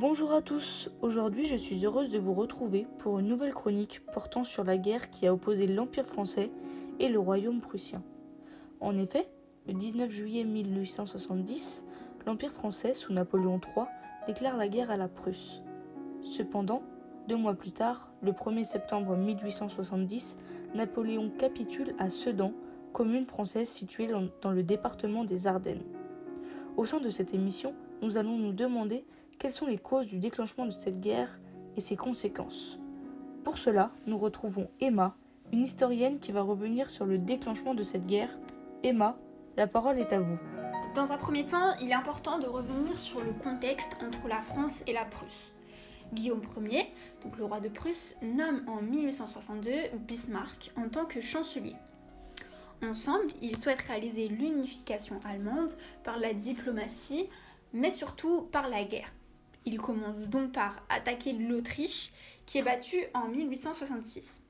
Bonjour à tous, aujourd'hui je suis heureuse de vous retrouver pour une nouvelle chronique portant sur la guerre qui a opposé l'Empire français et le Royaume prussien. En effet, le 19 juillet 1870, l'Empire français sous Napoléon III déclare la guerre à la Prusse. Cependant, deux mois plus tard, le 1er septembre 1870, Napoléon capitule à Sedan, commune française située dans le département des Ardennes. Au sein de cette émission, nous allons nous demander quelles sont les causes du déclenchement de cette guerre et ses conséquences. Pour cela, nous retrouvons Emma, une historienne qui va revenir sur le déclenchement de cette guerre. Emma, la parole est à vous. Dans un premier temps, il est important de revenir sur le contexte entre la France et la Prusse. Guillaume Ier, donc le roi de Prusse, nomme en 1862 Bismarck en tant que chancelier. Ensemble, ils souhaitent réaliser l'unification allemande par la diplomatie, mais surtout par la guerre. Ils commencent donc par attaquer l'Autriche, qui est battue en 1866.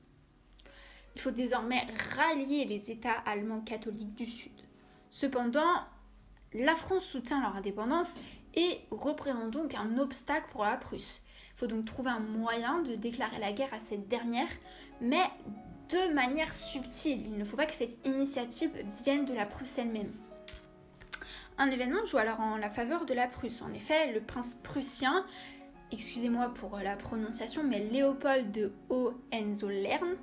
Il faut désormais rallier les États allemands catholiques du Sud. Cependant, la France soutient leur indépendance et représente donc un obstacle pour la Prusse. Il faut donc trouver un moyen de déclarer la guerre à cette dernière, mais de manière subtile. Il ne faut pas que cette initiative vienne de la Prusse elle-même. Un événement joue alors en la faveur de la Prusse. En effet, le prince prussien, excusez-moi pour la prononciation, mais Léopold de Hohenzollern,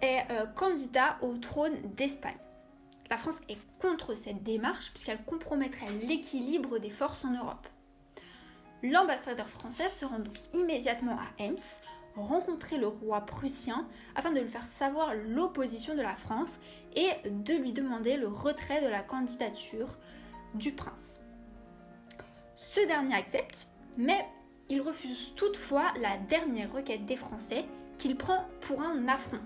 est euh, candidat au trône d'Espagne. La France est contre cette démarche puisqu'elle compromettrait l'équilibre des forces en Europe. L'ambassadeur français se rend donc immédiatement à Ems, rencontrer le roi prussien afin de lui faire savoir l'opposition de la France et de lui demander le retrait de la candidature du prince. Ce dernier accepte, mais il refuse toutefois la dernière requête des Français qu'il prend pour un affront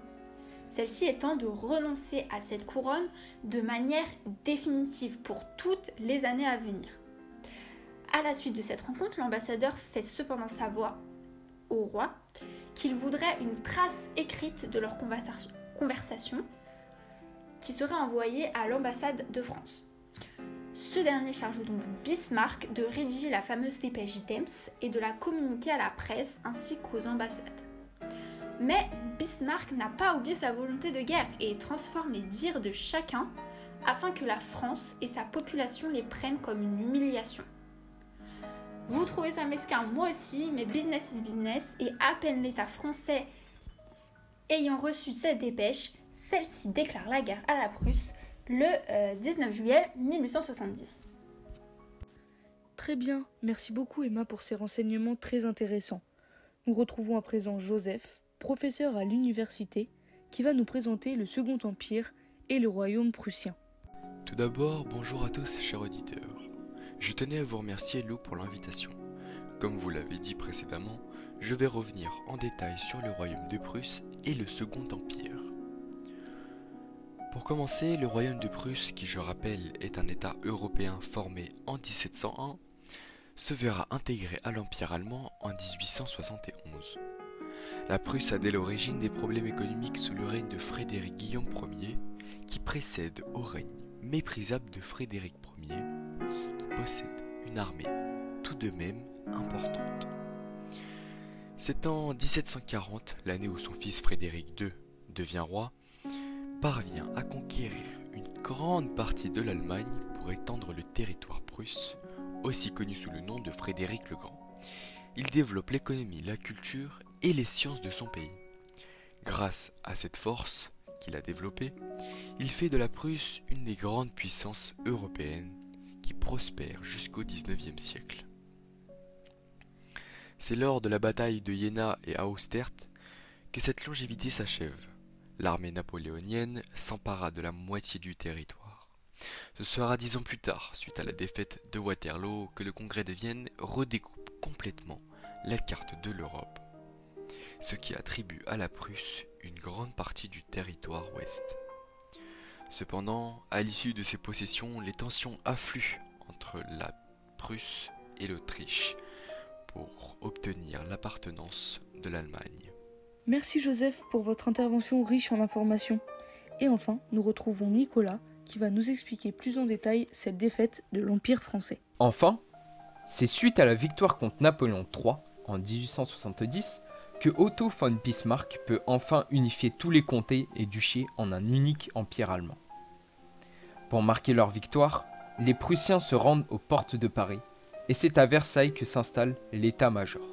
celle-ci étant de renoncer à cette couronne de manière définitive pour toutes les années à venir. À la suite de cette rencontre, l'ambassadeur fait cependant savoir au roi qu'il voudrait une trace écrite de leur conversation qui serait envoyée à l'ambassade de France. Ce dernier charge donc Bismarck de rédiger la fameuse dépêche d'Ems et de la communiquer à la presse ainsi qu'aux ambassades. Mais Bismarck n'a pas oublié sa volonté de guerre et transforme les dires de chacun afin que la France et sa population les prennent comme une humiliation. Vous trouvez ça mesquin, moi aussi, mais business is business et à peine l'État français ayant reçu cette dépêche, celle-ci déclare la guerre à la Prusse le 19 euh, juillet 1870. Très bien, merci beaucoup Emma pour ces renseignements très intéressants. Nous retrouvons à présent Joseph professeur à l'université, qui va nous présenter le Second Empire et le royaume prussien. Tout d'abord, bonjour à tous, chers auditeurs. Je tenais à vous remercier Lou pour l'invitation. Comme vous l'avez dit précédemment, je vais revenir en détail sur le royaume de Prusse et le Second Empire. Pour commencer, le royaume de Prusse, qui je rappelle est un État européen formé en 1701, se verra intégré à l'Empire allemand en 1871. La Prusse a dès l'origine des problèmes économiques sous le règne de Frédéric Guillaume Ier, qui précède au règne méprisable de Frédéric Ier, possède une armée tout de même importante. C'est en 1740, l'année où son fils Frédéric II devient roi, parvient à conquérir une grande partie de l'Allemagne pour étendre le territoire prusse, aussi connu sous le nom de Frédéric le Grand. Il développe l'économie, la culture et les sciences de son pays. Grâce à cette force qu'il a développée, il fait de la Prusse une des grandes puissances européennes prospère jusqu'au XIXe siècle. C'est lors de la bataille de Jena et Austert que cette longévité s'achève. L'armée napoléonienne s'empara de la moitié du territoire. Ce sera dix ans plus tard, suite à la défaite de Waterloo, que le congrès de Vienne redécoupe complètement la carte de l'Europe ce qui attribue à la Prusse une grande partie du territoire ouest. Cependant, à l'issue de ces possessions, les tensions affluent entre la Prusse et l'Autriche pour obtenir l'appartenance de l'Allemagne. Merci Joseph pour votre intervention riche en informations. Et enfin, nous retrouvons Nicolas qui va nous expliquer plus en détail cette défaite de l'Empire français. Enfin C'est suite à la victoire contre Napoléon III en 1870 que Otto von Bismarck peut enfin unifier tous les comtés et duchés en un unique empire allemand. Pour marquer leur victoire, les Prussiens se rendent aux portes de Paris, et c'est à Versailles que s'installe l'état-major.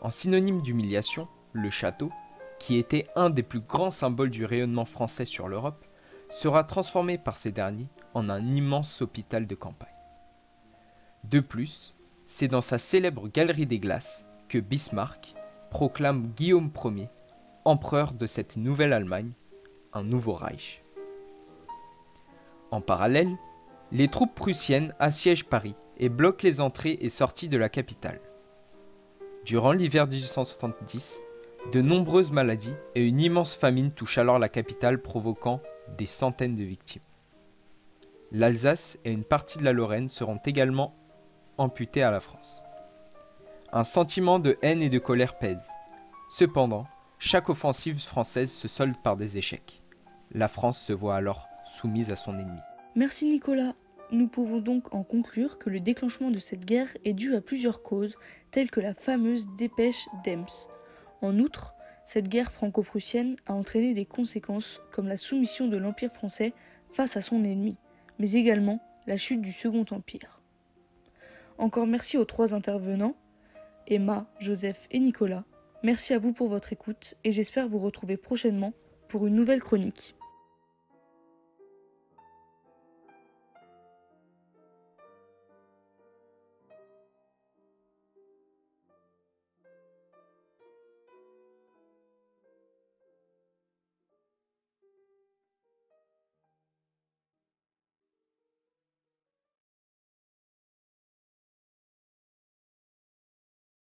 En synonyme d'humiliation, le château, qui était un des plus grands symboles du rayonnement français sur l'Europe, sera transformé par ces derniers en un immense hôpital de campagne. De plus, c'est dans sa célèbre Galerie des Glaces que Bismarck proclame Guillaume Ier empereur de cette nouvelle Allemagne, un nouveau Reich. En parallèle, les troupes prussiennes assiègent Paris et bloquent les entrées et sorties de la capitale. Durant l'hiver 1870, de nombreuses maladies et une immense famine touchent alors la capitale provoquant des centaines de victimes. L'Alsace et une partie de la Lorraine seront également amputées à la France. Un sentiment de haine et de colère pèse. Cependant, chaque offensive française se solde par des échecs. La France se voit alors soumise à son ennemi. Merci Nicolas. Nous pouvons donc en conclure que le déclenchement de cette guerre est dû à plusieurs causes, telles que la fameuse dépêche d'Ems. En outre, cette guerre franco-prussienne a entraîné des conséquences comme la soumission de l'Empire français face à son ennemi, mais également la chute du Second Empire. Encore merci aux trois intervenants, Emma, Joseph et Nicolas. Merci à vous pour votre écoute et j'espère vous retrouver prochainement pour une nouvelle chronique.